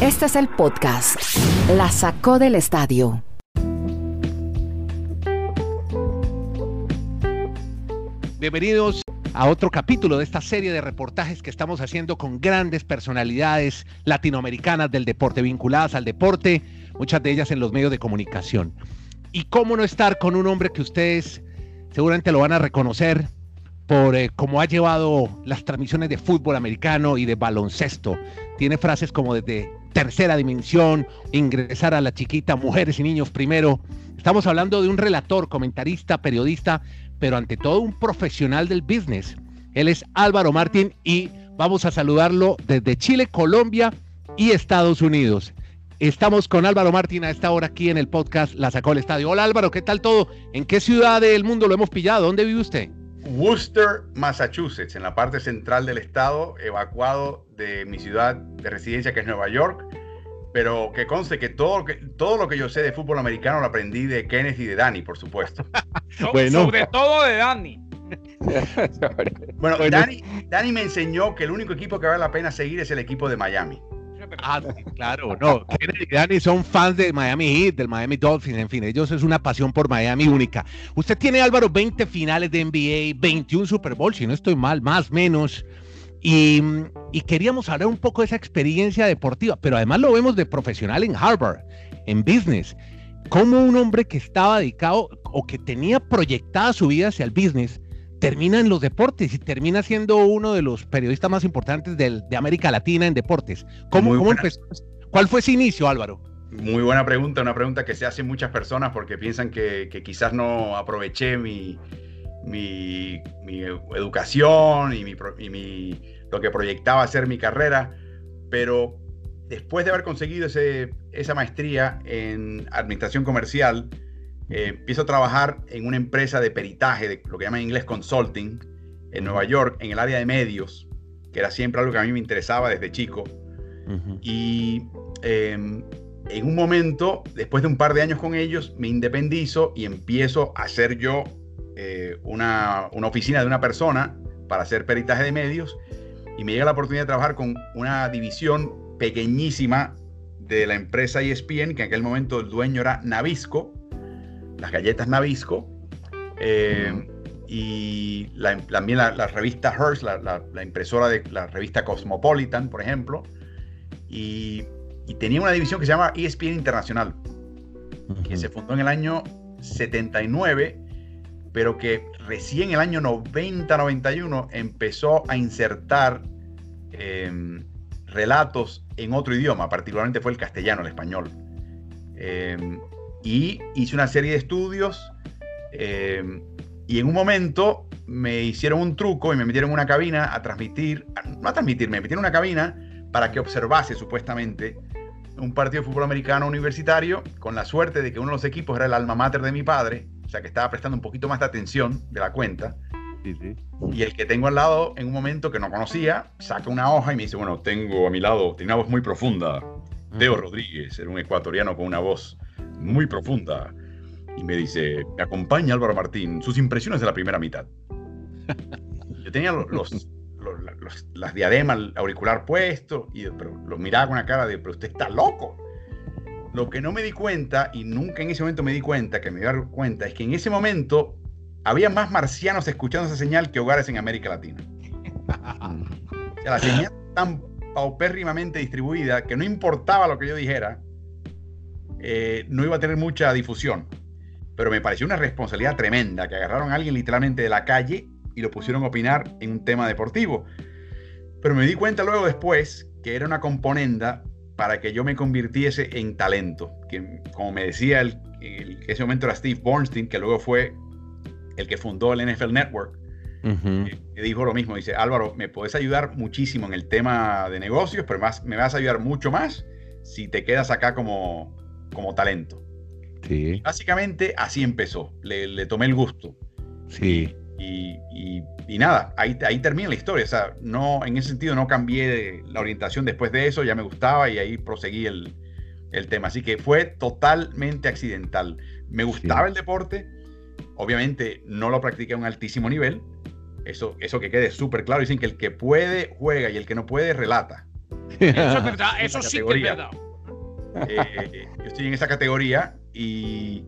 Este es el podcast. La sacó del estadio. Bienvenidos a otro capítulo de esta serie de reportajes que estamos haciendo con grandes personalidades latinoamericanas del deporte, vinculadas al deporte, muchas de ellas en los medios de comunicación. Y cómo no estar con un hombre que ustedes seguramente lo van a reconocer por eh, cómo ha llevado las transmisiones de fútbol americano y de baloncesto. Tiene frases como desde tercera dimensión, ingresar a la chiquita, mujeres y niños primero. Estamos hablando de un relator, comentarista, periodista, pero ante todo un profesional del business. Él es Álvaro Martín y vamos a saludarlo desde Chile, Colombia y Estados Unidos. Estamos con Álvaro Martín a esta hora aquí en el podcast La Sacó el Estadio. Hola Álvaro, ¿qué tal todo? ¿En qué ciudad del mundo lo hemos pillado? ¿Dónde vive usted? Worcester, Massachusetts, en la parte central del estado, evacuado de mi ciudad de residencia que es Nueva York, pero que conste que todo, que todo lo que yo sé de fútbol americano lo aprendí de Kenneth y de Dani, por supuesto. bueno. Sobre todo de Dani. bueno, Dani, Dani me enseñó que el único equipo que vale la pena seguir es el equipo de Miami. Ah, claro, no. Kenneth y Dani son fans de Miami Heat, del Miami Dolphins, en fin, ellos es una pasión por Miami única. Usted tiene, Álvaro, 20 finales de NBA, 21 Super Bowl, si no estoy mal, más menos. Y, y, queríamos hablar un poco de esa experiencia deportiva, pero además lo vemos de profesional en Harvard, en business. Como un hombre que estaba dedicado o que tenía proyectada su vida hacia el business, termina en los deportes y termina siendo uno de los periodistas más importantes del, de América Latina en deportes. ¿Cómo, cómo empezó? ¿Cuál fue ese inicio, Álvaro? Muy buena pregunta, una pregunta que se hacen muchas personas porque piensan que, que quizás no aproveché mi, mi, mi educación y, mi, y mi, lo que proyectaba ser mi carrera, pero después de haber conseguido ese, esa maestría en administración comercial, eh, empiezo a trabajar en una empresa de peritaje, de lo que llaman en inglés consulting, en Nueva York, en el área de medios, que era siempre algo que a mí me interesaba desde chico. Y em, en un momento, después de un par de años con ellos, me independizo y empiezo a hacer yo eh, una, una, oficina de una persona para hacer peritaje de medios. Y me llega la oportunidad de trabajar con una división pequeñísima de la empresa ESPN, que en aquel momento el dueño era Navisco, las galletas Navisco, eh, y también la, revista Hearst, la, impresora de la revista Cosmopolitan, por ejemplo, y, tenía una división que se llama ESPN Internacional, que se fundó en el año 79, pero que recién en el año 90-91 empezó a insertar em, relatos en otro idioma, particularmente fue el castellano, el español. Em, y hice una serie de estudios eh, y en un momento me hicieron un truco y me metieron en una cabina a transmitir, no a transmitir, me metieron en una cabina para que observase supuestamente un partido de fútbol americano universitario, con la suerte de que uno de los equipos era el alma mater de mi padre, o sea que estaba prestando un poquito más de atención de la cuenta. Y el que tengo al lado, en un momento que no conocía, saca una hoja y me dice, bueno, tengo a mi lado, tiene una voz muy profunda, Teo Rodríguez, era un ecuatoriano con una voz muy profunda. Y me dice, me acompaña Álvaro Martín, sus impresiones de la primera mitad. Yo tenía los, las diademas auricular puesto, y pero lo miraba con una cara de, pero usted está loco. Lo que no me di cuenta, y nunca en ese momento me di cuenta, que me di cuenta, es que en ese momento había más marcianos escuchando esa señal que hogares en América Latina. O sea, la señal tan paupérrimamente distribuida que no importaba lo que yo dijera, eh, no iba a tener mucha difusión. Pero me pareció una responsabilidad tremenda que agarraron a alguien literalmente de la calle y lo pusieron a opinar en un tema deportivo. Pero me di cuenta luego después que era una componenda para que yo me convirtiese en talento. Que, como me decía el, ese momento era Steve Bornstein, que luego fue el que fundó el NFL Network, me dijo lo mismo. Dice, Álvaro, me puedes ayudar muchísimo en el tema de negocios, pero más, me vas a ayudar mucho más si te quedas acá como, como talento. Sí. básicamente así empezó. Le, tomé el gusto. Sí. Y, y, nada, ahí, ahí termina la historia. O sea, no, en ese sentido no cambié la orientación después de eso, ya me gustaba y ahí proseguí el, el tema. Así que fue totalmente accidental. Me gustaba el deporte, obviamente no lo practiqué a un altísimo nivel. Eso, eso que quede súper claro. Dicen que el que puede juega y el que no puede relata. Eso es verdad, eso sí que es verdad. Eh, yo estoy en esa categoría y,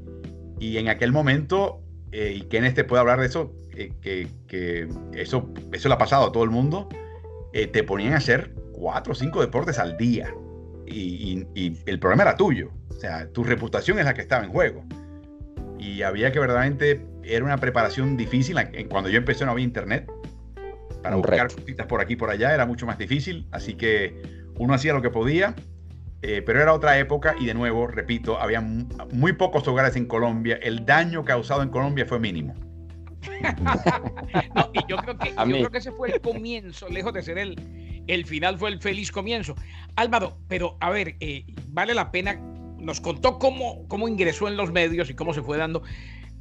y en aquel momento, eh, y Kenneth te puede hablar de eso, eh, que, que, eso, eso le ha pasado a todo el mundo, eh, te ponían a hacer cuatro o cinco deportes al día. Y, y, y, el problema era tuyo. O sea, tu reputación es la que estaba en juego. Y había que verdaderamente, era una preparación difícil. Cuando yo empecé no había internet. Para Un buscar cositas por aquí y por allá era mucho más difícil. Así que uno hacía lo que podía eh, pero era otra época y de nuevo, repito, había muy pocos hogares en Colombia. El daño causado en Colombia fue mínimo. no, y yo creo, que, yo creo que ese fue el comienzo, lejos de ser el, el final, fue el feliz comienzo. Álvaro, pero a ver, eh, vale la pena, nos contó cómo, cómo ingresó en los medios y cómo se fue dando,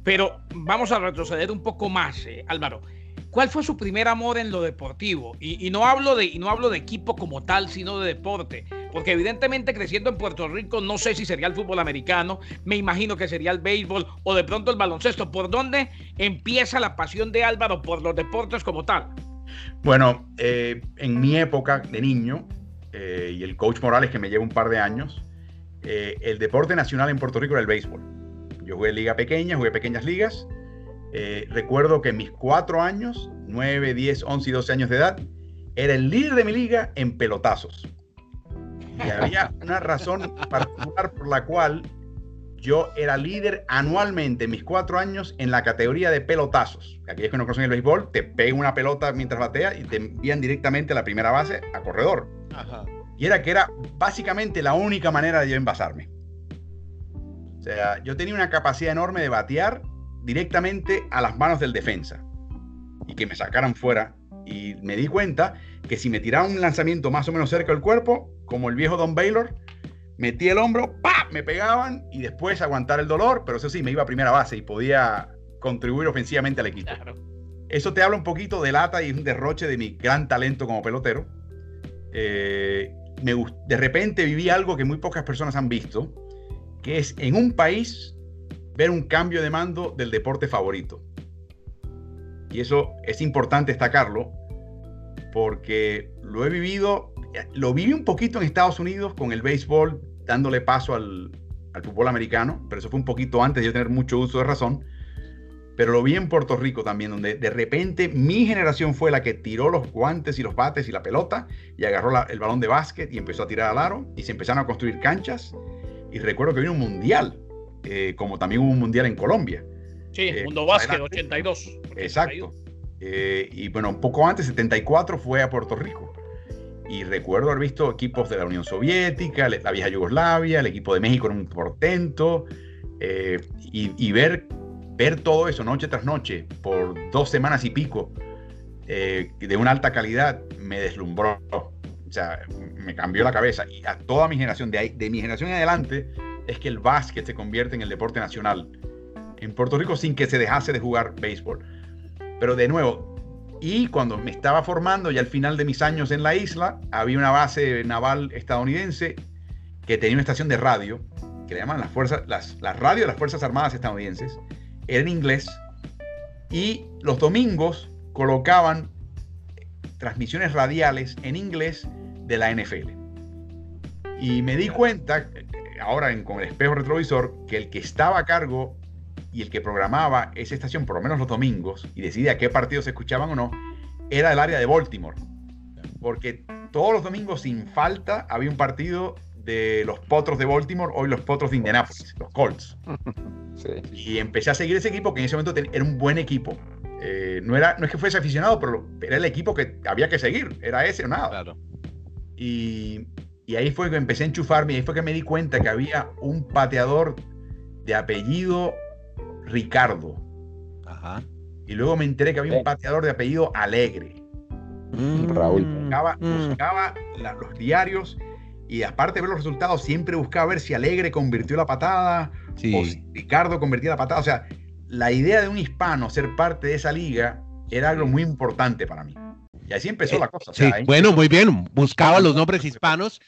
pero vamos a retroceder un poco más, eh, Álvaro. ¿Cuál fue su primer amor en lo deportivo? Y, no hablo de, y no hablo de equipo como tal, sino de deporte porque evidentemente creciendo en Puerto Rico no sé si sería el fútbol americano, me imagino que sería el béisbol o de pronto el baloncesto. ¿Por dónde empieza la pasión de Álvaro por los deportes como tal? Bueno, eh, en mi época de niño, eh, y el coach Morales que me lleva un par de años, eh, el deporte nacional en Puerto Rico era el béisbol. Yo jugué liga pequeña, jugué pequeñas ligas. Recuerdo que en mis cuatro años, 9, 10, 11 y 12 años de edad, era el líder de mi liga en pelotazos. Y había una razón particular por la cual yo era líder anualmente en mis cuatro años en la categoría de pelotazos. Aquellos que no conocen el béisbol, te pegan una pelota mientras batea y te envían directamente a la primera base a corredor. Y era que era básicamente la única manera de yo envasarme. O sea, yo tenía una capacidad enorme de batear directamente a las manos del defensa y que me sacaran fuera. Y me di cuenta que si me tiraba un lanzamiento más o menos cerca del cuerpo, como el viejo Don Baylor, metí el hombro, ¡pa! me pegaban y después aguantar el dolor, pero eso sí, me iba a primera base y podía contribuir ofensivamente al equipo. Eso te habla un poquito de lata y un derroche de mi gran talento como pelotero. Eh, me, de repente viví algo que muy pocas personas han visto, que es en un país ver un cambio de mando del deporte favorito. Y eso es importante destacarlo porque lo he vivido lo viví un poquito en Estados Unidos con el béisbol, dándole paso al, fútbol americano, pero eso fue un poquito antes de yo tener mucho uso de razón. Pero lo vi en Puerto Rico también, donde de repente mi generación fue la que tiró los guantes y los bates y la pelota y agarró el balón de básquet y empezó a tirar al aro y se empezaron a construir canchas. Y recuerdo que vino un mundial, eh, como también hubo un mundial en Colombia. Sí, eh, Mundo Básquet 82. Exacto. Eh, y bueno, un poco antes, 74, fue a Puerto Rico. Y recuerdo haber visto equipos de la Unión Soviética, la vieja Yugoslavia, el equipo de México en un portento, eh, y, ver, ver todo eso noche tras noche por dos semanas y pico de una alta calidad me deslumbró. O sea, me cambió la cabeza. Y a toda mi generación, de, de mi generación en adelante, es que el básquet se convierte en el deporte nacional en Puerto Rico sin que se dejase de jugar béisbol. Pero de nuevo, y cuando me estaba formando, ya al final de mis años en la isla, había una base naval estadounidense que tenía una estación de radio, que le llaman las fuerzas, las, las radios de las Fuerzas Armadas estadounidenses, era en inglés, y los domingos colocaban transmisiones radiales en inglés de la NFL. Y me di cuenta, ahora en, con el espejo retrovisor, que el que estaba a cargo y el que programaba esa estación, por lo menos los domingos, y decidía qué partidos se escuchaban o no, era el área de Baltimore. Porque todos los domingos, sin falta, había un partido de los Potros de Baltimore, hoy los Potros de Indianapolis, los Colts. Y empecé a seguir ese equipo, que en ese momento era un buen equipo. Eh, no, era, no es que fuese aficionado, pero era el equipo que había que seguir, era ese o nada. Y, y ahí fue que empecé a enchufarme, y ahí fue que me di cuenta que había un pateador de apellido Ricardo. Ajá. Y luego me enteré que había un pateador de apellido Alegre. Mm, Raúl. Buscaba, mm. los diarios y aparte de ver los resultados, siempre buscaba ver si Alegre convirtió la patada o si Ricardo convertía la patada. O sea, la idea de un hispano ser parte de esa liga era algo muy importante para mí. Y así empezó eh, la cosa. bueno, muy bien. Buscaba los nombres hispanos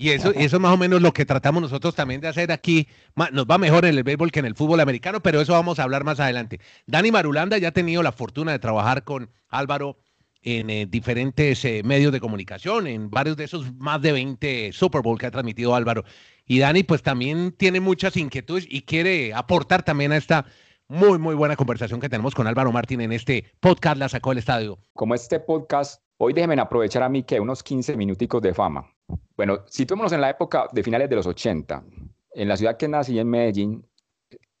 y eso, eso es más o menos lo que tratamos nosotros también de hacer aquí. Nos va mejor en el béisbol que en el fútbol americano, pero eso vamos a hablar más adelante. Dani Marulanda ya ha tenido la fortuna de trabajar con Álvaro en eh, diferentes eh, medios de comunicación, en varios de esos más de 20 Super Bowl que ha transmitido Álvaro. Y Dani pues también tiene muchas inquietudes y quiere aportar también a esta muy, muy buena conversación que tenemos con Álvaro Martín en este podcast La Sacó del Estadio. Como este podcast, hoy déjenme aprovechar a mí que unos 15 minuticos de fama. Bueno, situémonos en la época de finales de los 80. En la ciudad que nací, en Medellín,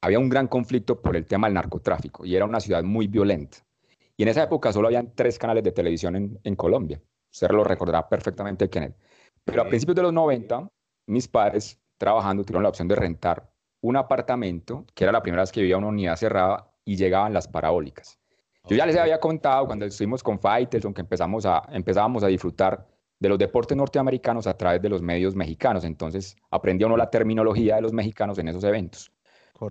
había un gran conflicto por el tema del narcotráfico y era una ciudad muy violenta. Y en esa época solo habían tres canales de televisión en, en Colombia. Usted lo recordará perfectamente, Kenneth. Pero a principios de los 90, mis padres, trabajando, tuvieron la opción de rentar un apartamento, que era la primera vez que vivía una unidad cerrada y llegaban las parabólicas. Yo ya les había contado cuando estuvimos con Faitelson que empezamos a, empezábamos a disfrutar de los deportes norteamericanos a través de los medios mexicanos. Entonces aprendía uno la terminología de los mexicanos en esos eventos.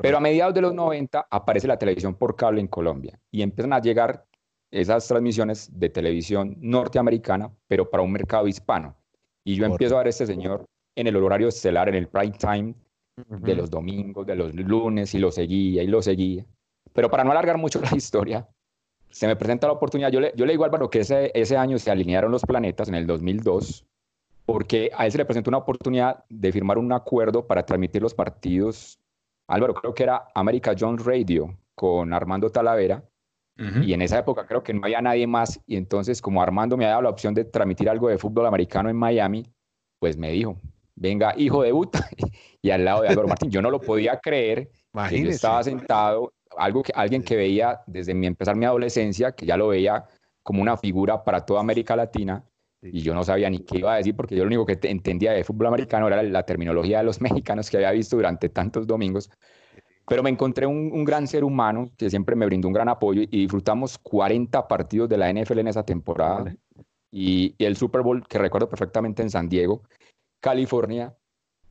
Pero a mediados de los 90 aparece la televisión por cable en Colombia y empiezan a llegar esas transmisiones de televisión norteamericana, pero para un mercado hispano. Y yo empiezo a ver a este señor en el horario estelar, en el prime time de los domingos, de los lunes, y lo seguía y lo seguía. Pero para no alargar mucho la historia, se me presenta la oportunidad. Yo le, yo le digo a Álvaro que ese, ese año se alinearon los planetas en el 2002, porque a él se le presentó una oportunidad de firmar un acuerdo para transmitir los partidos Álvaro, creo que era America Jones Radio con Armando Talavera. Y en esa época creo que no había nadie más. Y entonces, como Armando me había dado la opción de transmitir algo de fútbol americano en Miami, pues me dijo, venga, hijo, debuta. y al lado de Álvaro Martín, yo no lo podía creer. Que yo estaba sentado, algo que, alguien que veía desde mi, empezar mi adolescencia, que ya lo veía como una figura para toda América Latina. Y yo no sabía ni qué iba a decir porque yo lo único que entendía de fútbol americano era la terminología de los mexicanos que había visto durante tantos domingos. Pero me encontré un, gran ser humano que siempre me brindó un gran apoyo y disfrutamos 40 partidos de la NFL en esa temporada. Y, el Super Bowl que recuerdo perfectamente en San Diego, California.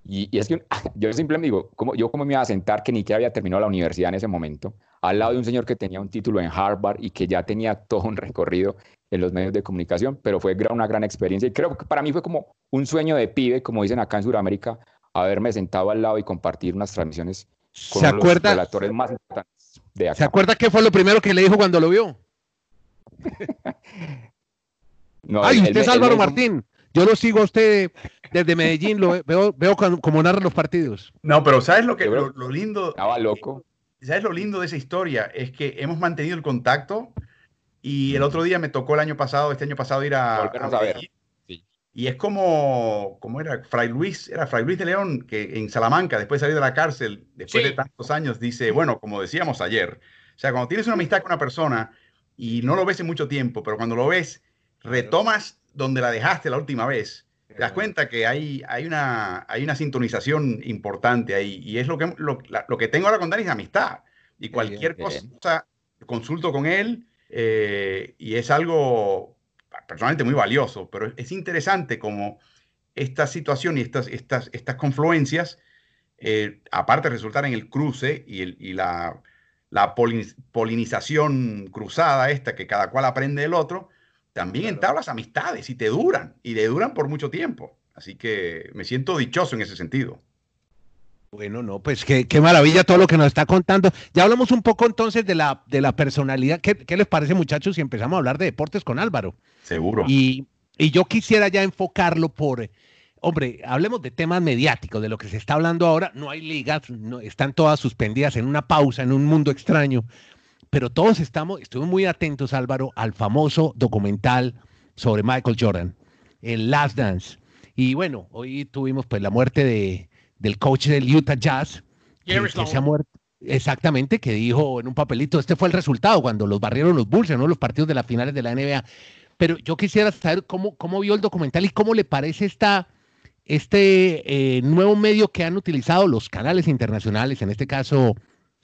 Y, es que yo simplemente digo, ¿cómo, yo cómo me iba a sentar que ni que había terminado la universidad en ese momento, al lado de un señor que tenía un título en Harvard y que ya tenía todo un recorrido en los medios de comunicación, pero fue una gran experiencia y creo que para mí fue como un sueño de pibe, como dicen acá en Sudamérica, haberme sentado al lado y compartir unas transmisiones con ¿Se los relatores más importantes de acá. ¿Se acuerda qué fue lo primero que le dijo cuando lo vio? no, Ay, usted es Álvaro Martín. Yo lo sigo a usted desde Medellín, lo veo, veo como narra los partidos. No, pero ¿sabes lo que lo, lindo? Estaba loco. ¿Sabes lo lindo de esa historia? Es que hemos mantenido el contacto y el otro día me tocó el año pasado, este año pasado, ir a, a, ver. Y es como, como era Fray Luis, era Fray Luis de León, que en Salamanca, después de salir de la cárcel, después de tantos años, dice, bueno, como decíamos ayer, o sea, cuando tienes una amistad con una persona y no lo ves en mucho tiempo, pero cuando lo ves, retomas donde la dejaste la última vez, te das cuenta que hay, hay, una, hay una sintonización importante ahí. Y es lo que, lo, lo que tengo ahora con Dani es amistad. Y cualquier cosa, consulto con él eh, y es algo personalmente muy valioso, pero es interesante como esta situación y estas, estas, estas confluencias, eh, aparte de resultar en el cruce y, el, y la, la polinización cruzada esta que cada cual aprende del otro, también entablas amistades y te duran, y le duran por mucho tiempo. Así que me siento dichoso en ese sentido. Bueno, no, pues qué, qué, maravilla todo lo que nos está contando. Ya hablamos un poco entonces de la, de la personalidad. ¿Qué, ¿Qué, les parece, muchachos, si empezamos a hablar de deportes con Álvaro? Seguro. Y, y yo quisiera ya enfocarlo por, hombre, hablemos de temas mediáticos, de lo que se está hablando ahora. No hay ligas, no, están todas suspendidas en una pausa, en un mundo extraño. Pero todos estamos, estuvimos muy atentos, Álvaro, al famoso documental sobre Michael Jordan, el Last Dance. Y bueno, hoy tuvimos pues la muerte de del coach del Utah Jazz, que, se ha muerto. Exactamente, que dijo en un papelito, este fue el resultado cuando los barrieron los Bulls, ¿no? los partidos de las finales de la NBA. Pero yo quisiera saber cómo, cómo vio el documental y cómo le parece esta, este eh, nuevo medio que han utilizado los canales internacionales, en este caso,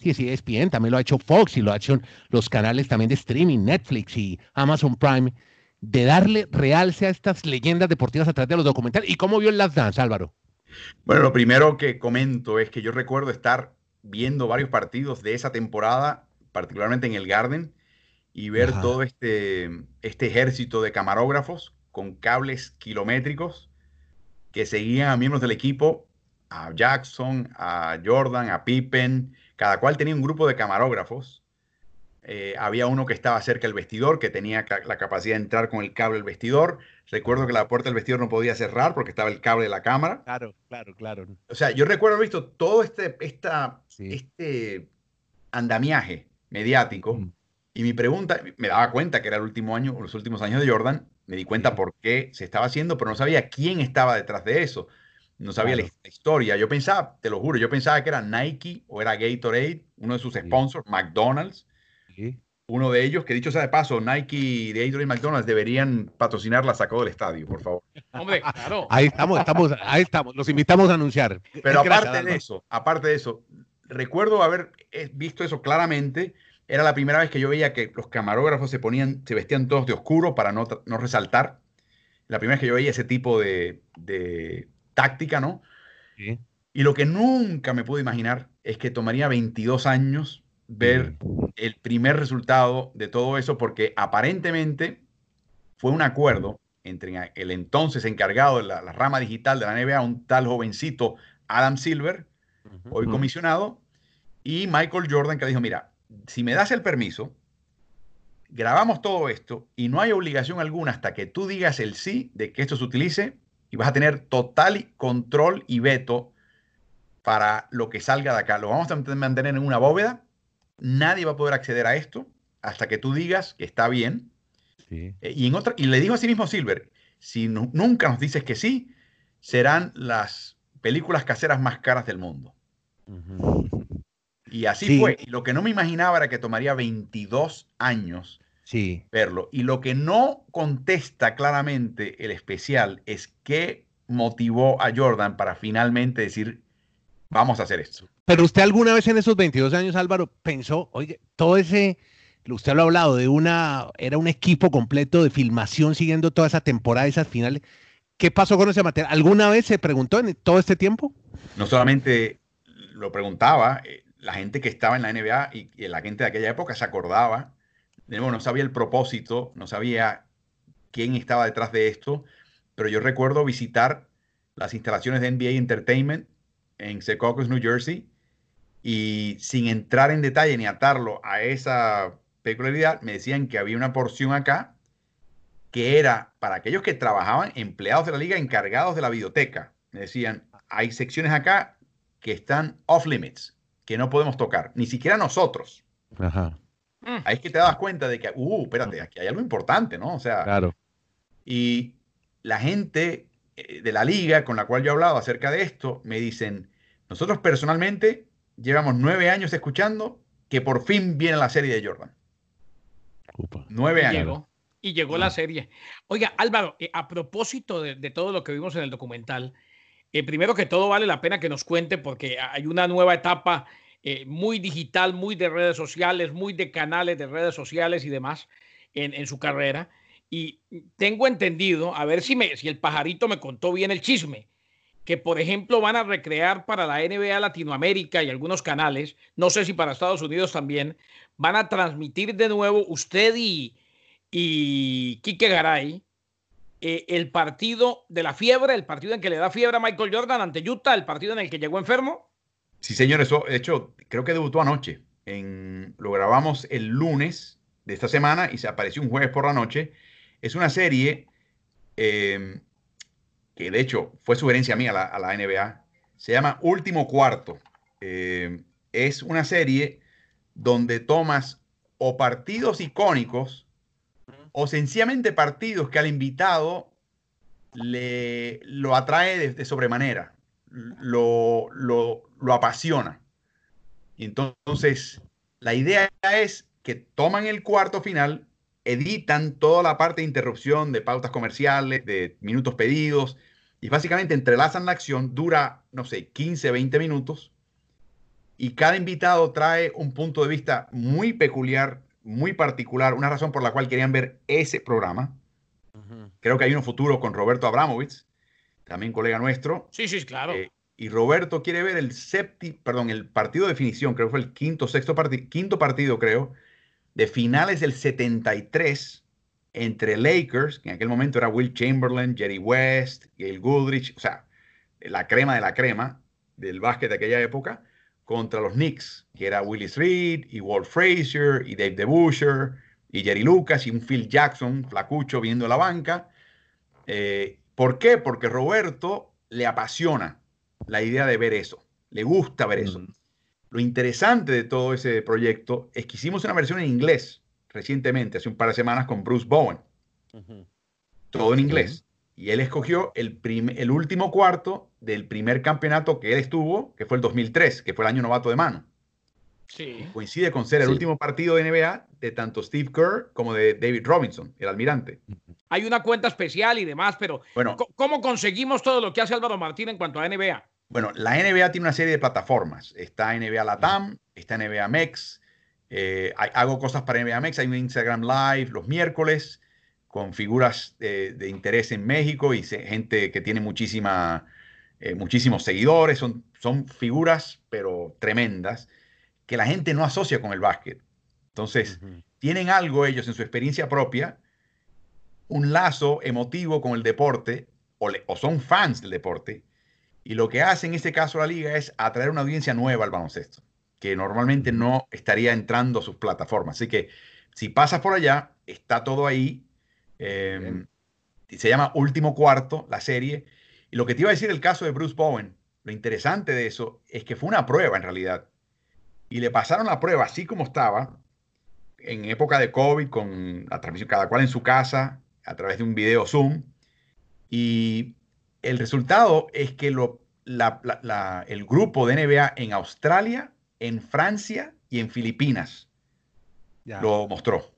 sí, sí, ESPN, también lo ha hecho Fox y lo ha hecho los canales también de streaming, Netflix y Amazon Prime, de darle realce a estas leyendas deportivas a través de los documentales. ¿Y cómo vio el Last Dance, Álvaro? Bueno, lo primero que comento es que yo recuerdo estar viendo varios partidos de esa temporada, particularmente en el Garden, y ver todo este, este ejército de camarógrafos con cables kilométricos que seguían a miembros del equipo, a Jackson, a Jordan, a Pippen, cada cual tenía un grupo de camarógrafos Eh, había uno que estaba cerca del vestidor, que tenía la capacidad de entrar con el cable del vestidor. Recuerdo que la puerta del vestidor no podía cerrar porque estaba el cable de la cámara. Claro, claro, claro. O sea, yo recuerdo haber visto todo este, esta, este andamiaje mediático. Mm. Y mi pregunta, me daba cuenta que era el último año, los últimos años de Jordan, me di cuenta por qué se estaba haciendo, pero no sabía quién estaba detrás de eso. No sabía la historia. Yo pensaba, te lo juro, yo pensaba que era Nike o era Gatorade, uno de sus sponsors, McDonald's. Uno de ellos, que dicho sea de paso, Nike, Gatorade y McDonald's deberían patrocinar la sacó del estadio, por favor. Hombre, claro. Ahí estamos, estamos, ahí estamos. Los invitamos a anunciar. Pero aparte de eso, aparte de eso, recuerdo haber eh, visto eso claramente era la primera vez que yo veía que los camarógrafos se ponían, se vestían todos de oscuro para no, no resaltar. La primera vez que yo veía ese tipo de, de táctica, ¿no? Y lo que nunca me pude imaginar es que tomaría 22 años ver el primer resultado de todo eso, porque aparentemente fue un acuerdo entre el entonces encargado de la, rama digital de la NBA, un tal jovencito Adam Silver, hoy comisionado, y Michael Jordan, que dijo, mira, si me das el permiso, grabamos todo esto y no hay obligación alguna hasta que tú digas el sí de que esto se utilice y vas a tener total control y veto para lo que salga de acá. Lo vamos a mantener en una bóveda. Nadie va a poder acceder a esto hasta que tú digas que está bien. Eh, y, en otra, y le dijo a sí mismo Silver, si nunca nos dices que sí, serán las películas caseras más caras del mundo. Y así fue. Y lo que no me imaginaba era que tomaría 22 años sí. verlo. Y lo que no contesta claramente el especial es qué motivó a Jordan para finalmente decir, vamos a hacer esto. Pero usted alguna vez en esos 22 años, Álvaro, pensó, oye, todo ese, usted lo ha hablado, de una, era un equipo completo de filmación siguiendo toda esa temporada, esas finales. ¿Qué pasó con ese material? ¿Alguna vez se preguntó en todo este tiempo? No solamente lo preguntaba, eh, la gente que estaba en la NBA y, la gente de aquella época se acordaba, no sabía el propósito, no sabía quién estaba detrás de esto, pero yo recuerdo visitar las instalaciones de NBA Entertainment en Secaucus, New Jersey, y sin entrar en detalle ni atarlo a esa peculiaridad, me decían que había una porción acá que era para aquellos que trabajaban, empleados de la liga encargados de la biblioteca. Me decían, hay secciones acá que están off limits, que no podemos tocar, ni siquiera nosotros. Ajá. Mm. Ahí es que te das cuenta de que, uh, espérate, aquí hay algo importante, ¿no? O sea, claro. Y la gente eh, de la liga con la cual yo he hablado acerca de esto me dicen, nosotros personalmente llevamos nueve años escuchando que por fin viene la serie de Jordan. Nueve años. y llegó la serie. Oiga, Álvaro, eh, a propósito de, todo lo que vimos en el documental, eh, primero que todo vale la pena que nos cuente porque hay una nueva etapa eh, muy digital, muy de redes sociales, muy de canales de redes sociales y demás en, su carrera. Y tengo entendido, a ver si, me, si el pajarito me contó bien el chisme, que por ejemplo van a recrear para la NBA Latinoamérica y algunos canales, no sé si para Estados Unidos también, van a transmitir de nuevo usted y, y Quique Garay eh, el partido de la fiebre, el partido en que le da fiebre a Michael Jordan ante Utah, el partido en el que llegó enfermo? Sí, señor, eso, de hecho, creo que debutó anoche. En, lo grabamos el lunes de esta semana y se apareció un jueves por la noche. Es una serie em, que, de hecho, fue sugerencia mía a la, NBA. Se llama Último Cuarto. Em, es una serie donde tomas o partidos icónicos o sencillamente partidos que al invitado le, lo atrae de, sobremanera, lo, lo, lo apasiona. Entonces, la idea es que toman el cuarto final, editan toda la parte de interrupción de pautas comerciales, de minutos pedidos, y básicamente entrelazan la acción, dura, no sé, 15, 20 minutos, y cada invitado trae un punto de vista muy peculiar muy particular, una razón por la cual querían ver ese programa. Creo que hay un futuro con Roberto Abramovich, también colega nuestro. Sí, sí, claro. Eh, y Roberto quiere ver el septi, perdón, el partido de definición, creo que fue el quinto, sexto partido, quinto partido, creo, de finales del 73 entre Lakers, que en aquel momento era Will Chamberlain, Jerry West, Gail Goodrich, o sea, la crema de la crema del básquet de aquella época, contra los Knicks, que era Willis Reed y Walt Frazier y Dave DeBuscher y Jerry Lucas y un Phil Jackson, flacucho, viendo la banca. Eh, ¿Por qué? Porque Roberto le apasiona la idea de ver eso, le gusta ver eso. Lo interesante de todo ese proyecto es que hicimos una versión en inglés recientemente, hace un par de semanas, con Bruce Bowen. Todo en inglés. Y él escogió el, el último cuarto del primer campeonato que él estuvo, que fue el 2003, que fue el año novato de mano. Sí. Coincide con ser el último partido de NBA de tanto Steve Kerr como de David Robinson, el almirante. Hay una cuenta especial y demás, pero bueno, ¿cómo conseguimos todo lo que hace Álvaro Martín en cuanto a NBA? Bueno, la NBA tiene una serie de plataformas. Está NBA Latam, está NBA Mex. Eh, hago cosas para NBA Mex. Hay un Instagram Live los miércoles con figuras de, interés en México y gente que tiene muchísima, eh, muchísimos seguidores. Son, son figuras, pero tremendas, que la gente no asocia con el básquet. Entonces, tienen algo ellos en su experiencia propia, un lazo emotivo con el deporte, o, o son fans del deporte, y lo que hace en este caso la liga es atraer una audiencia nueva al baloncesto, que normalmente no estaría entrando a sus plataformas. Así que si pasas por allá, está todo ahí. Em, se llama Último Cuarto, la serie. Y lo que te iba a decir el caso de Bruce Bowen, lo interesante de eso es que fue una prueba en realidad. Y le pasaron la prueba así como estaba, en época de COVID, con la transmisión, cada cual en su casa, a través de un video Zoom. Y el resultado es que lo, el grupo de NBA en Australia, en Francia y en Filipinas lo mostró.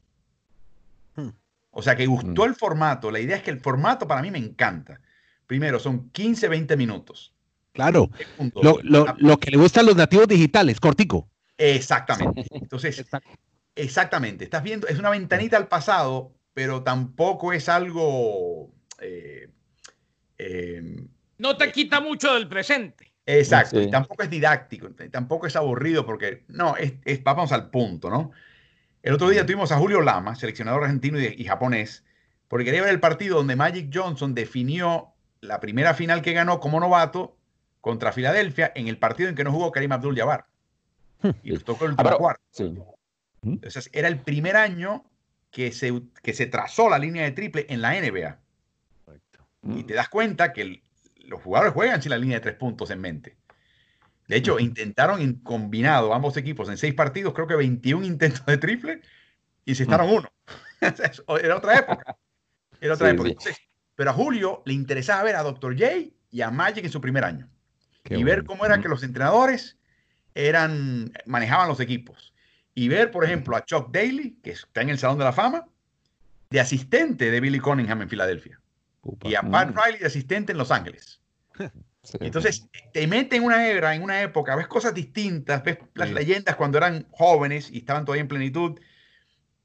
Hmm. O sea que gustó hmm. el formato. La idea es que el formato para mí me encanta. Primero, son 15, 20 minutos. Claro. Lo, que le gusta a los nativos digitales, cortico. Exactamente. Entonces, exactamente. Estás viendo, es una ventanita al pasado, pero tampoco es algo eh, Em, no te quita mucho del presente. Exacto, y tampoco es didáctico, tampoco es aburrido porque, no, es, vamos al punto, ¿no? El otro día tuvimos a Julio Lama, seleccionador argentino y, japonés, porque quería ver el partido donde Magic Johnson definió la primera final que ganó como novato contra Filadelfia en el partido en que no jugó Karim Abdul-Jabbar. Y nos tocó el último ah, cuarto. Entonces, era el primer año que se, que se trazó la línea de triple en la NBA. Y te das cuenta que los jugadores juegan sin la línea de tres puntos en mente. De hecho, intentaron en combinado ambos equipos en seis partidos, creo que 21 intentos de triple y se estaron uno. Era otra época. Era otra época. pero a Julio le interesaba ver a Dr. J y a Magic en su primer año. y ver cómo era que los entrenadores eran, manejaban los equipos. Y ver, por ejemplo, a Chuck Daly, que está en el Salón de la Fama, de asistente de Billy Cunningham en Filadelfia y a Pat mm. Riley de asistente en Los Ángeles. Entonces, te mete en una era, en una época, ves cosas distintas, ves las leyendas cuando eran jóvenes y estaban todavía en plenitud,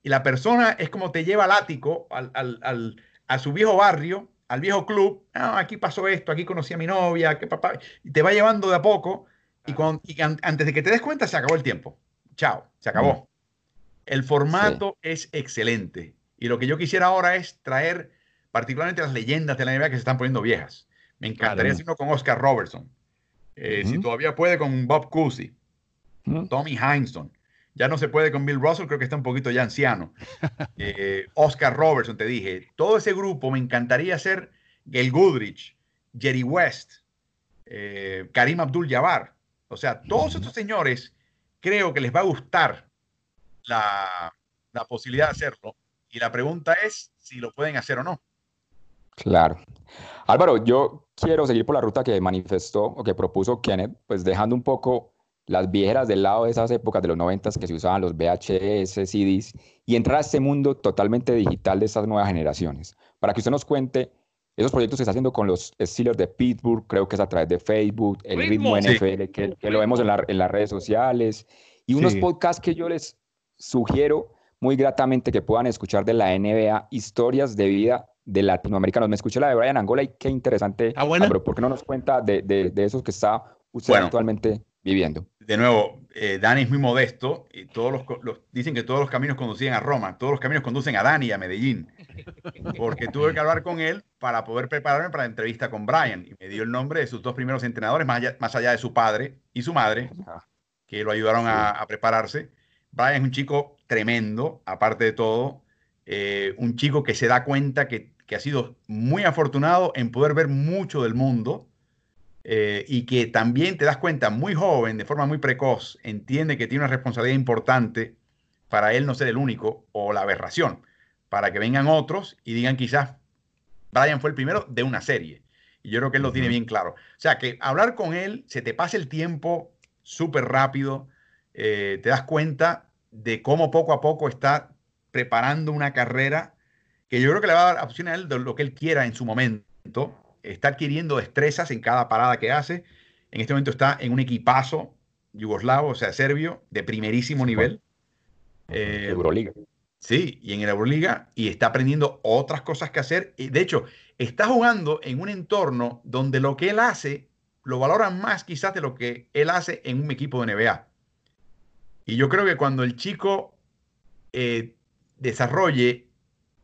y la persona es como te lleva al ático, al, al, a su viejo barrio, al viejo club, ah, aquí pasó esto, aquí conocí a mi novia, que papá, y te va llevando de a poco, y, cuando, antes de que te des cuenta se acabó el tiempo. Chao, se acabó. El formato es excelente. Y lo que yo quisiera ahora es traer particularmente las leyendas de la NBA que se están poniendo viejas. Me encantaría hacerlo con Oscar Robertson. Eh, si todavía puede con Bob Cousy, Tommy Heinsohn. Ya no se puede con Bill Russell, creo que está un poquito ya anciano. Eh, Oscar Robertson, te dije. Todo ese grupo me encantaría ser Gail Goodrich, Jerry West, eh, Karim Abdul-Jabbar. O sea, todos estos señores creo que les va a gustar la, la posibilidad de hacerlo. Y la pregunta es si lo pueden hacer o no. Claro. Álvaro, yo quiero seguir por la ruta que manifestó o que propuso Kenneth, pues dejando un poco las viejas del lado de esas épocas de los noventas que se usaban los VHS, CDs, y entrar a este mundo totalmente digital de estas nuevas generaciones. Para que usted nos cuente esos proyectos que está haciendo con los Steelers de Pittsburgh, creo que es a través de Facebook, el ritmo, NFL, que, lo vemos en, las redes sociales, y unos podcasts que yo les sugiero muy gratamente que puedan escuchar de la NBA, historias de vida de latinoamericanos. Me escuché la de Brian Angola y qué interesante. Ah, bueno. Pero ¿por qué no nos cuenta de, de, esos que está usted actualmente viviendo? De nuevo, eh, Dani es muy modesto y todos los, dicen que todos los caminos conducen a Roma, todos los caminos conducen a Dani y a Medellín. Porque tuve que hablar con él para poder prepararme para la entrevista con Brian y me dio el nombre de sus dos primeros entrenadores, más allá, más allá de su padre y su madre, que lo ayudaron a, prepararse. Brian es un chico tremendo, aparte de todo, eh, un chico que se da cuenta que, que, ha sido muy afortunado en poder ver mucho del mundo eh, y que también te das cuenta muy joven, de forma muy precoz, entiende que tiene una responsabilidad importante para él no ser el único o la aberración, para que vengan otros y digan quizás Brian fue el primero de una serie. Y yo creo que él lo tiene bien claro. O sea, que hablar con él, se te pasa el tiempo súper rápido, eh, te das cuenta de cómo poco a poco está preparando una carrera que yo creo que le va a dar opción a él de lo que él quiera en su momento. Está adquiriendo destrezas en cada parada que hace. En este momento está en un equipazo yugoslavo, o sea, serbio, de primerísimo nivel. Eh, Euroliga. Sí, y en la Euroliga, y está aprendiendo otras cosas que hacer. Y de hecho, está jugando en un entorno donde lo que él hace lo valoran más quizás de lo que él hace en un equipo de NBA. Y yo creo que cuando el chico eh, desarrolle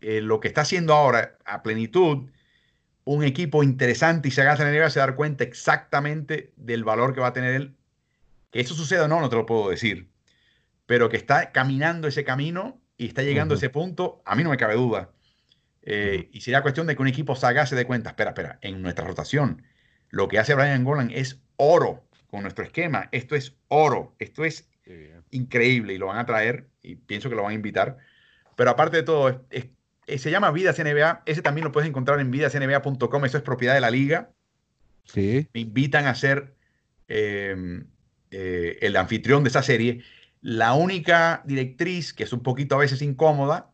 eh, lo que está haciendo ahora a plenitud, un equipo interesante y se haga en la NBA, se dar cuenta exactamente del valor que va a tener él. Que eso suceda o no, no te lo puedo decir. Pero que está caminando ese camino y está llegando a ese punto, a mí no me cabe duda. Eh, y sería cuestión de que un equipo salga, se dé cuenta, espera, espera, en nuestra rotación, lo que hace Brian Golan es oro con nuestro esquema. Esto es oro, esto es increíble y lo van a traer y pienso que lo van a invitar. Pero aparte de todo, se llama Vidas NBA. Ese también lo puedes encontrar en vidasnba.com. Eso es propiedad de la liga. Sí. Me invitan a ser em, eh, el anfitrión de esa serie. La única directriz, que es un poquito a veces incómoda,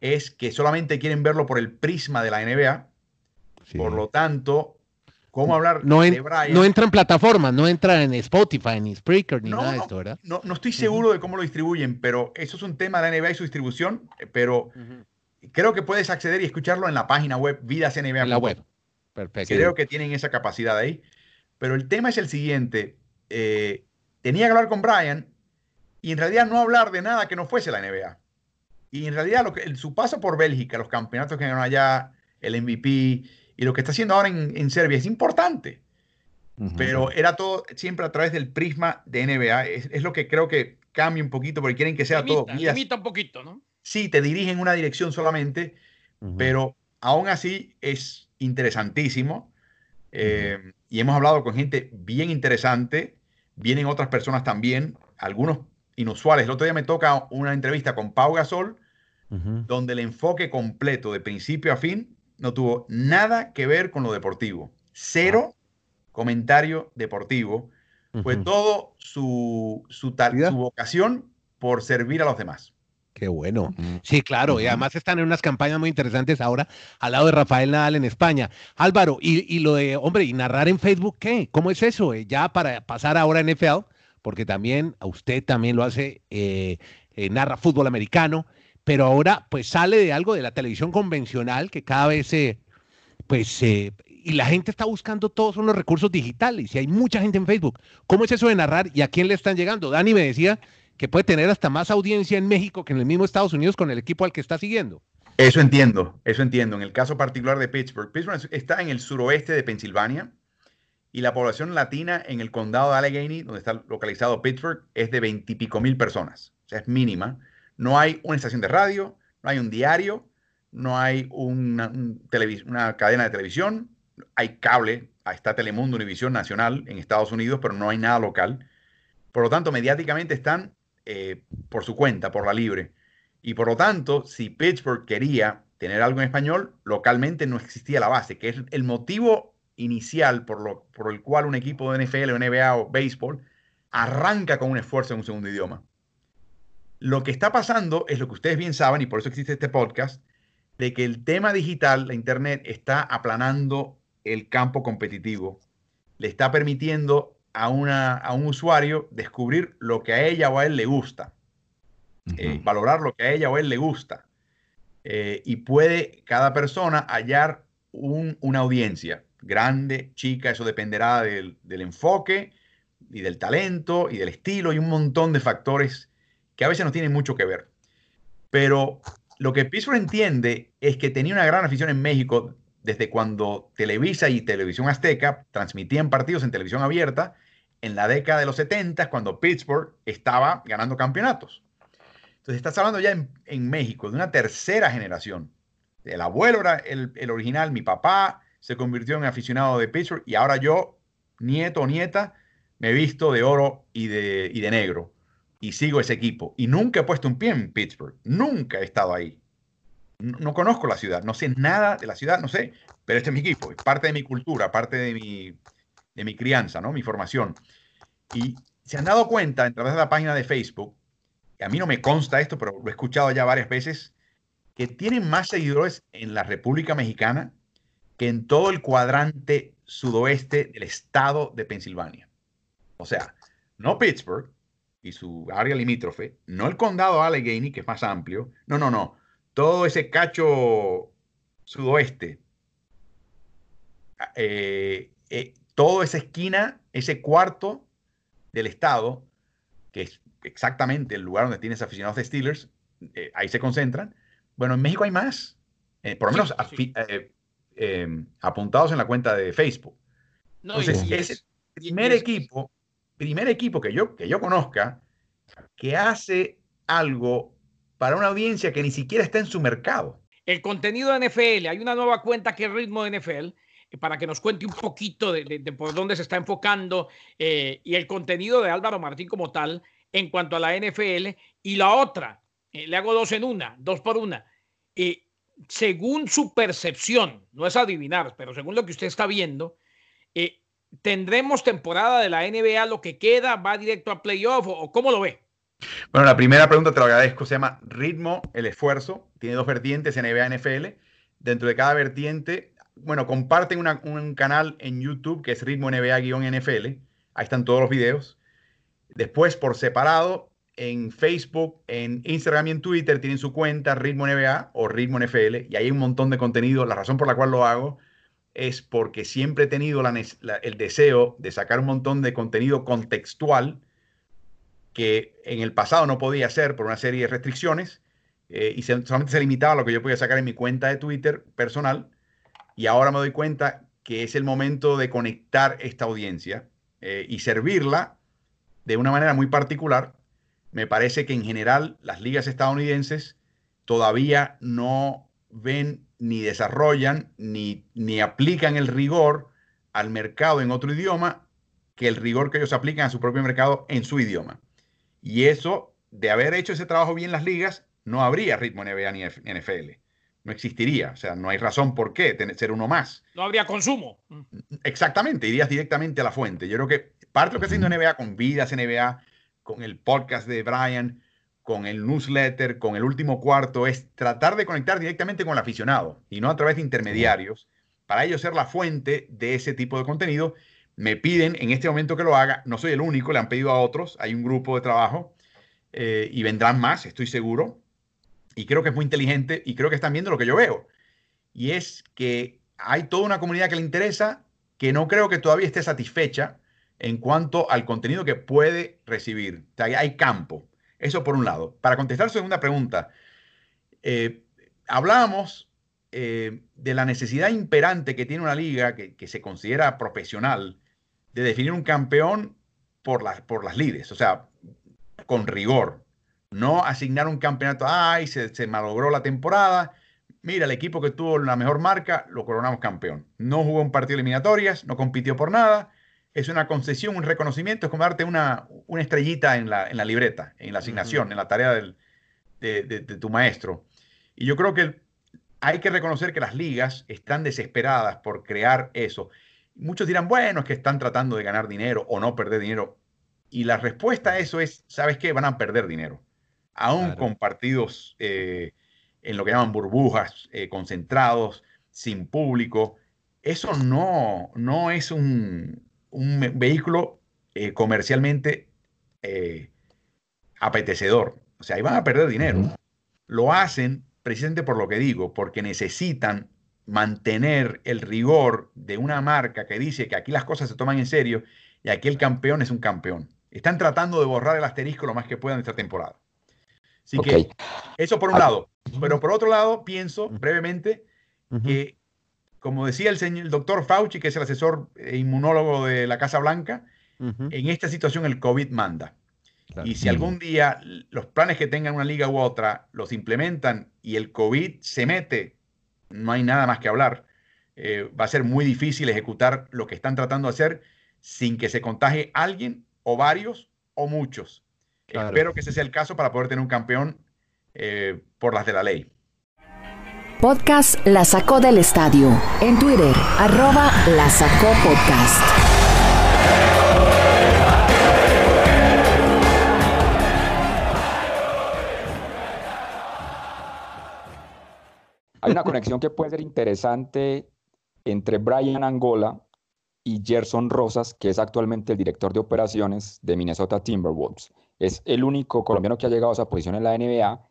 es que solamente quieren verlo por el prisma de la NBA. Por lo tanto, ¿cómo hablar no de Brian? No entra en plataformas, no entra en Spotify, ni Spreaker, ni nada de esto, ¿verdad? No, no estoy seguro de cómo lo distribuyen, pero eso es un tema de la NBA y su distribución, pero creo que puedes acceder y escucharlo en la página web vidasnba. En la web. Perfecto. Creo que tienen esa capacidad ahí. Pero el tema es el siguiente. Eh, tenía que hablar con Brian y en realidad no hablar de nada que no fuese la NBA. Y en realidad lo que, su paso por Bélgica, los campeonatos que ganó allá, el MVP y lo que está haciendo ahora en, Serbia es importante. Pero era todo siempre a través del prisma de NBA. Es, lo que creo que cambia un poquito porque quieren que sea todo. Limita un poquito, ¿no? Sí, te dirigen una dirección solamente, pero aún así es interesantísimo. Eh, y hemos hablado con gente bien interesante. Vienen otras personas también, algunos inusuales. El otro día me toca una entrevista con Pau Gasol, donde el enfoque completo de principio a fin no tuvo nada que ver con lo deportivo. Cero comentario deportivo. Fue todo su, su, su vocación por servir a los demás. Qué bueno. Sí, claro, y además están en unas campañas muy interesantes ahora al lado de Rafael Nadal en España. Álvaro, y, y lo de, hombre, y narrar en Facebook, ¿qué? ¿Cómo es eso? Eh, ya para pasar ahora en NFL, porque también a usted también lo hace, eh, eh, narra fútbol americano, pero ahora pues sale de algo de la televisión convencional que cada vez se, pues, y la gente está buscando todos los recursos digitales y hay mucha gente en Facebook. ¿Cómo es eso de narrar y a quién le están llegando? Dani me decía que puede tener hasta más audiencia en México que en el mismo Estados Unidos con el equipo al que está siguiendo. Eso entiendo, eso entiendo. En el caso particular de Pittsburgh, Pittsburgh está en el suroeste de Pensilvania, y la población latina en el condado de Allegheny, donde está localizado Pittsburgh, es de veintipico mil personas. O sea, es mínima. No hay una estación de radio, no hay un diario, no hay una, una cadena de televisión, hay cable, está Telemundo, Univisión Nacional en Estados Unidos, pero no hay nada local. Por lo tanto, mediáticamente están eh, por su cuenta, por la libre. Y por lo tanto, si Pittsburgh quería tener algo en español, localmente no existía la base, que es el motivo inicial por, lo, por el cual un equipo de NFL o NBA o béisbol arranca con un esfuerzo en un segundo idioma. Lo que está pasando es lo que ustedes bien saben, y por eso existe este podcast, de que el tema digital, la Internet, está aplanando el campo competitivo. Le está permitiendo a, una, a un usuario descubrir lo que a ella o a él le gusta, eh, valorar lo que a ella o a él le gusta. Eh, y puede cada persona hallar una audiencia grande, chica, eso dependerá del, enfoque y del talento y del estilo y un montón de factores que a veces no tienen mucho que ver. Pero lo que Pittsburgh entiende es que tenía una gran afición en México desde cuando Televisa y Televisión Azteca transmitían partidos en televisión abierta en la década de los 70 cuando Pittsburgh estaba ganando campeonatos. Entonces estás hablando ya en, México de una tercera generación. El abuelo era el, original, mi papá se convirtió en aficionado de Pittsburgh y ahora yo, nieto o nieta, me he visto de oro y de negro y sigo ese equipo. Y nunca he puesto un pie en Pittsburgh, nunca he estado ahí. No, no conozco la ciudad, no sé nada de la ciudad, no sé, pero este es mi equipo, es parte de mi cultura, parte de mi, de mi crianza, ¿no? Mi formación. Y se han dado cuenta a través de la página de Facebook, que a mí no me consta esto, pero lo he escuchado ya varias veces, que tienen más seguidores en la República Mexicana que en todo el cuadrante sudoeste del estado de Pensilvania. O sea, no Pittsburgh y su área limítrofe, no el condado Allegheny, que es más amplio, no, no, no, todo ese cacho sudoeste, eh, eh, toda esa esquina, ese cuarto del estado, que es exactamente el lugar donde tienes aficionados de Steelers, eh, ahí se concentran. Bueno, en México hay más, eh, por lo menos eh, apuntados en la cuenta de Facebook. Entonces, es, el primer equipo, primer equipo que yo, que yo conozca que hace algo para una audiencia que ni siquiera está en su mercado. El contenido de NFL, hay una nueva cuenta que es Ritmo de NFL, para que nos cuente un poquito de, por dónde se está enfocando eh, y el contenido de Álvaro Martín como tal en cuanto a la NFL. Y la otra, eh, le hago dos en una, dos por una. Eh, según su percepción, no es adivinar, pero según lo que usted está viendo, ¿tendremos temporada de la NBA lo que queda? ¿Va directo a playoff o cómo lo ve? Bueno, la primera pregunta te lo agradezco, se llama Ritmo, el esfuerzo. Tiene dos vertientes, NBA, NFL. Dentro de cada vertiente bueno, comparten un canal en YouTube que es Ritmo NBA-NFL. Ahí están todos los videos. Después, por separado, en Facebook, en Instagram y en Twitter tienen su cuenta Ritmo NBA o Ritmo NFL y hay un montón de contenido. La razón por la cual lo hago es porque siempre he tenido el deseo de sacar un montón de contenido contextual que en el pasado no podía hacer por una serie de restricciones eh, y solamente se limitaba a lo que yo podía sacar en mi cuenta de Twitter personal y ahora me doy cuenta que es el momento de conectar esta audiencia eh, y servirla de una manera muy particular. Me parece que en general las ligas estadounidenses todavía no ven ni desarrollan ni, ni aplican el rigor al mercado en otro idioma que el rigor que ellos aplican a su propio mercado en su idioma. Y eso, de haber hecho ese trabajo bien las ligas, no habría ritmo NBA ni NFL no existiría. O sea, no hay razón por qué tener, ser uno más. No habría consumo. Exactamente, irías directamente a la fuente. Yo creo que parte de lo que está haciendo NBA con Vidas NBA, con el podcast de Brian, con el newsletter, con el último cuarto, es tratar de conectar directamente con el aficionado y no a través de intermediarios, para ellos ser la fuente de ese tipo de contenido. Me piden en este momento que lo haga, no soy el único, le han pedido a otros, hay un grupo de trabajo eh, y vendrán más, estoy seguro y creo que es muy inteligente y creo que están viendo lo que yo veo. Y es que hay toda una comunidad que le interesa que no creo que todavía esté satisfecha en cuanto al contenido que puede recibir. O sea, hay campo. Eso por un lado. Para contestar su segunda pregunta, eh, hablábamos eh, de la necesidad imperante que tiene una liga que, se considera profesional de definir un campeón por, las por las lides, o sea, con rigor. No asignar un campeonato, ay, se, se malogró la temporada. Mira, el equipo que tuvo la mejor marca, lo coronamos campeón. No jugó un partido eliminatorias, no compitió por nada. Es una concesión, un reconocimiento, es como darte una, una estrellita en la, en la, libreta, en la asignación, en la tarea del, de, de, tu maestro. Y yo creo que hay que reconocer que las ligas están desesperadas por crear eso. Muchos dirán, bueno, es que están tratando de ganar dinero o no perder dinero. Y la respuesta a eso es, ¿sabes qué? Van a perder dinero aún con partidos eh, en lo que llaman burbujas, eh, concentrados, sin público. Eso no, no es un, vehículo eh, comercialmente apetecedor. O sea, ahí van a perder dinero. Lo hacen precisamente por lo que digo, porque necesitan mantener el rigor de una marca que dice que aquí las cosas se toman en serio y aquí el campeón es un campeón. Están tratando de borrar el asterisco lo más que puedan esta temporada. Así que eso por un ah, lado. Pero por otro lado, pienso brevemente que, como decía el, señor, el doctor Fauci, que es el asesor e inmunólogo de la Casa Blanca, En esta situación el COVID manda. Y si algún día los planes que tengan una liga u otra los implementan y el COVID se mete, no hay nada más que hablar. Eh, va a ser muy difícil ejecutar lo que están tratando de hacer sin que se contagie alguien o varios o muchos. Espero que ese sea el caso para poder tener un campeón eh, por las de la ley. Podcast La Sacó del Estadio. En Twitter, arroba La Sacó Podcast. Hay una conexión que puede ser interesante entre Brian Angola y Gerson Rosas, que es actualmente el director de operaciones de Minnesota Timberwolves. Es el único colombiano que ha llegado a esa posición en la NBA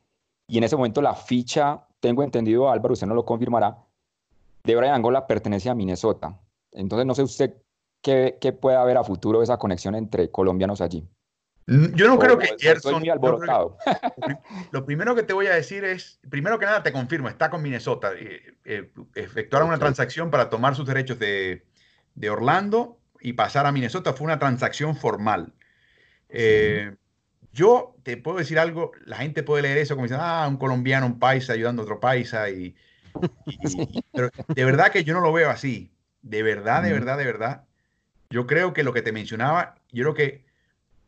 y en ese momento la ficha, tengo entendido Álvaro, usted no lo confirmará, de Brian Angola pertenece a Minnesota. Entonces no sé usted qué, puede haber a futuro esa conexión entre colombianos allí. Yo no creo que Gerson. lo primero que te voy a decir es: primero que nada, te confirmo, está con Minnesota. Eh, eh, efectuaron una transacción para tomar sus derechos de, Orlando y pasar a Minnesota. Fue una transacción formal. Eh, yo te puedo decir algo: la gente puede leer eso como diciendo, ah, un colombiano, un paisa ayudando a otro paisa. Y, pero de verdad que yo no lo veo así. De verdad, de verdad, de verdad. Yo creo que lo que te mencionaba, yo creo que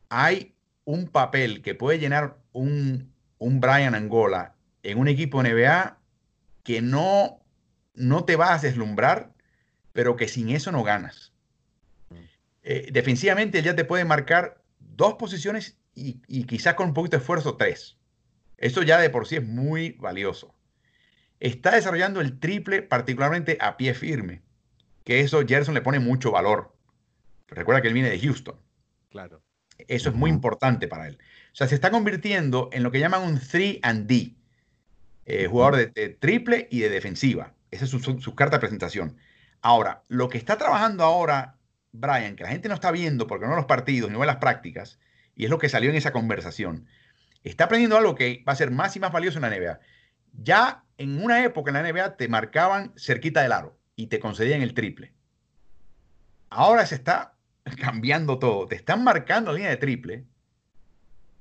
hay un papel que puede llenar un, un Brian Angola en un equipo NBA que no, no te va a deslumbrar, pero que sin eso no ganas. Eh, defensivamente él ya te puede marcar dos posiciones y, y, quizás con un poquito de esfuerzo tres. Eso ya de por sí es muy valioso. Está desarrollando el triple particularmente a pie firme, que eso Gerson le pone mucho valor. Recuerda que él viene de Houston. Claro. Eso es muy importante para él. O sea, se está convirtiendo en lo que llaman un 3 and D, eh, jugador de, triple y de defensiva. Esa es su, carta de presentación. Ahora, lo que está trabajando ahora Brian, que la gente no está viendo porque no ve los partidos, no ve las prácticas, y es lo que salió en esa conversación, está aprendiendo algo que va a ser más y más valioso en la NBA. Ya en una época en la NBA te marcaban cerquita del aro y te concedían el triple. Ahora se está cambiando todo. Te están marcando línea de triple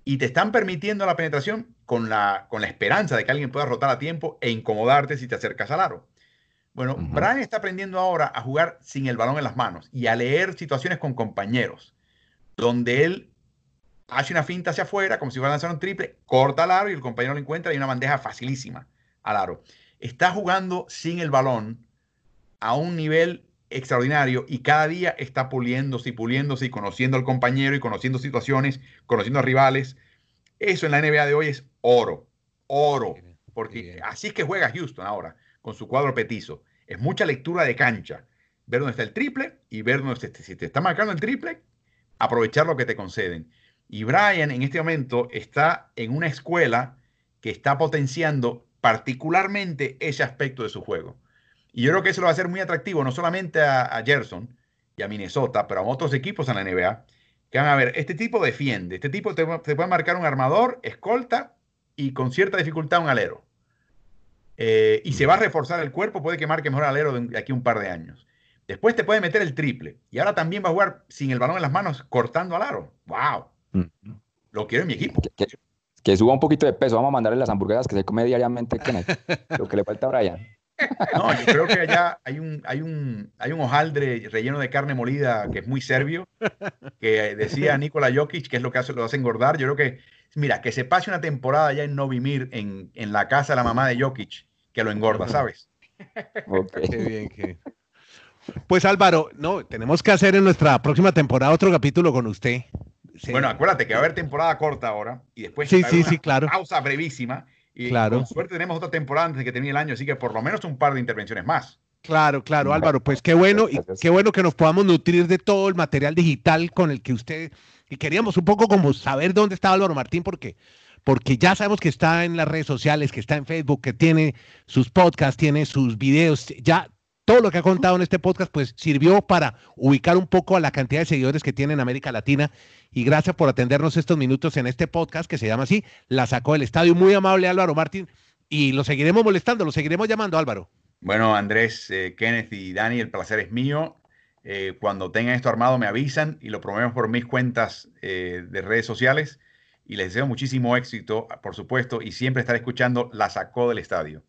y te están permitiendo la penetración con la, con la esperanza de que alguien pueda rotar a tiempo e incomodarte si te acercas al aro. Bueno, Brian está aprendiendo ahora a jugar sin el balón en las manos y a leer situaciones con compañeros, donde él hace una finta hacia afuera, como si fuera a lanzar un triple, corta el aro y el compañero lo encuentra y una bandeja facilísima al aro. Está jugando sin el balón a un nivel extraordinario y cada día está puliéndose y puliéndose y conociendo al compañero y conociendo situaciones, conociendo a rivales. Eso en la NBA de hoy es oro, oro, porque así es que juega Houston ahora con su cuadro petizo. Es mucha lectura de cancha, ver dónde está el triple y ver dónde está, si te está marcando el triple, aprovechar lo que te conceden. Y Brian en este momento está en una escuela que está potenciando particularmente ese aspecto de su juego. Y yo creo que eso lo va a hacer muy atractivo, no solamente a, Gerson y a Minnesota, pero a otros equipos en la NBA, que van a ver, este tipo defiende, este tipo te, puede marcar un armador, escolta y con cierta dificultad un alero. Eh, y se va a reforzar el cuerpo, puede que marque mejor alero de aquí un par de años. Después te puede meter el triple. Y ahora también va a jugar sin el balón en las manos, cortando al aro. ¡Wow! Lo quiero en mi equipo. Que, suba un poquito de peso. Vamos a mandarle las hamburguesas que se come diariamente. Lo que le falta a Brian. No, yo creo que allá hay un, hay un, hay un hojaldre relleno de carne molida que es muy serbio, que decía Nikola Jokic, que es lo que hace, lo hace engordar. Yo creo que, mira, que se pase una temporada allá en Novimir, en, en la casa de la mamá de Jokic, que lo engorda, ¿sabes? Qué bien, Pues Álvaro, no, tenemos que hacer en nuestra próxima temporada otro capítulo con usted. Bueno, acuérdate que va a haber temporada corta ahora y después sí, sí, sí, claro. pausa brevísima y claro. con suerte tenemos otra temporada antes de que termine el año, así que por lo menos un par de intervenciones más. Claro, claro, Álvaro, pues qué bueno y qué bueno que nos podamos nutrir de todo el material digital con el que usted y queríamos un poco como saber dónde está Álvaro Martín porque porque ya sabemos que está en las redes sociales, que está en Facebook, que tiene sus podcasts, tiene sus videos, ya todo lo que ha contado en este podcast pues sirvió para ubicar un poco a la cantidad de seguidores que tiene en América Latina y gracias por atendernos estos minutos en este podcast que se llama así, La sacó del estadio. Muy amable Álvaro Martín y lo seguiremos molestando, lo seguiremos llamando Álvaro. Bueno, Andrés, eh, Kenneth y Dani, el placer es mío. Eh, cuando tengan esto armado me avisan y lo promovemos por mis cuentas eh, de redes sociales. Y les deseo muchísimo éxito, por supuesto, y siempre estar escuchando La Sacó del Estadio.